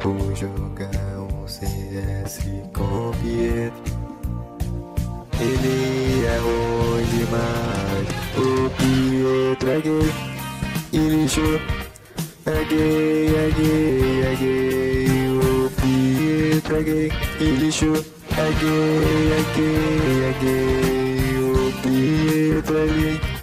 Vou jogar um CS com o Pietro. Ele é ruim demais. O Pietro é gay Ele lixo. É gay, é gay, é gay. O Pietro é gay Ele lixo. É gay, é gay, é gay. O Pietro é gay.